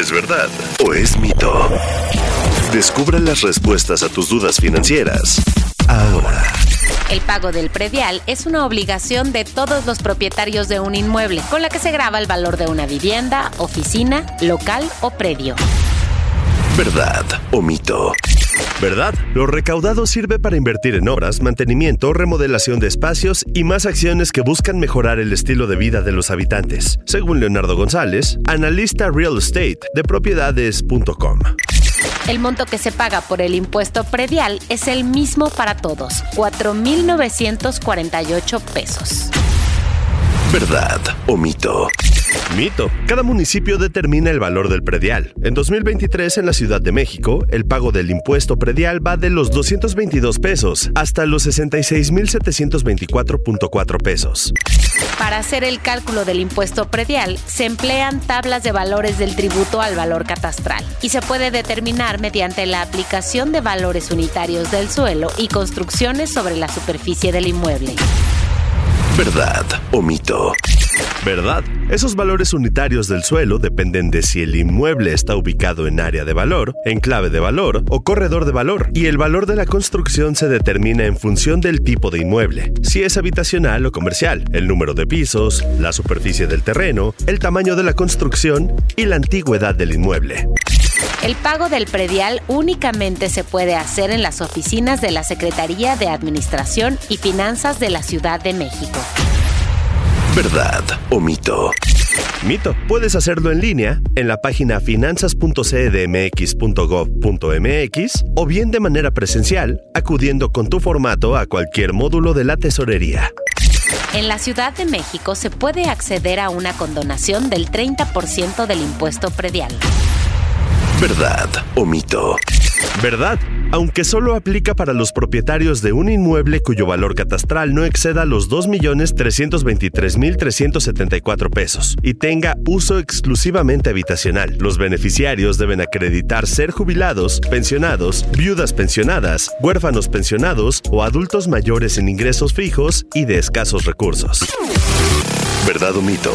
¿Es verdad o es mito? Descubre las respuestas a tus dudas financieras ahora. El pago del predial es una obligación de todos los propietarios de un inmueble, con la que se graba el valor de una vivienda, oficina, local o predio. ¿Verdad o mito? ¿Verdad? Lo recaudado sirve para invertir en obras, mantenimiento, remodelación de espacios y más acciones que buscan mejorar el estilo de vida de los habitantes, según Leonardo González, analista real estate de propiedades.com. El monto que se paga por el impuesto predial es el mismo para todos, 4.948 pesos. ¿Verdad o mito? Mito. Cada municipio determina el valor del predial. En 2023, en la Ciudad de México, el pago del impuesto predial va de los 222 pesos hasta los 66.724.4 pesos. Para hacer el cálculo del impuesto predial, se emplean tablas de valores del tributo al valor catastral y se puede determinar mediante la aplicación de valores unitarios del suelo y construcciones sobre la superficie del inmueble. ¿Verdad o mito? ¿Verdad? Esos valores unitarios del suelo dependen de si el inmueble está ubicado en área de valor, enclave de valor o corredor de valor, y el valor de la construcción se determina en función del tipo de inmueble, si es habitacional o comercial, el número de pisos, la superficie del terreno, el tamaño de la construcción y la antigüedad del inmueble. El pago del predial únicamente se puede hacer en las oficinas de la Secretaría de Administración y Finanzas de la Ciudad de México. ¿Verdad o mito? Mito. Puedes hacerlo en línea en la página finanzas.cdmx.gov.mx o bien de manera presencial, acudiendo con tu formato a cualquier módulo de la tesorería. En la Ciudad de México se puede acceder a una condonación del 30% del impuesto predial. ¿Verdad o mito? ¿Verdad? Aunque solo aplica para los propietarios de un inmueble cuyo valor catastral no exceda los 2.323.374 pesos y tenga uso exclusivamente habitacional. Los beneficiarios deben acreditar ser jubilados, pensionados, viudas pensionadas, huérfanos pensionados o adultos mayores en ingresos fijos y de escasos recursos. ¿Verdad o mito?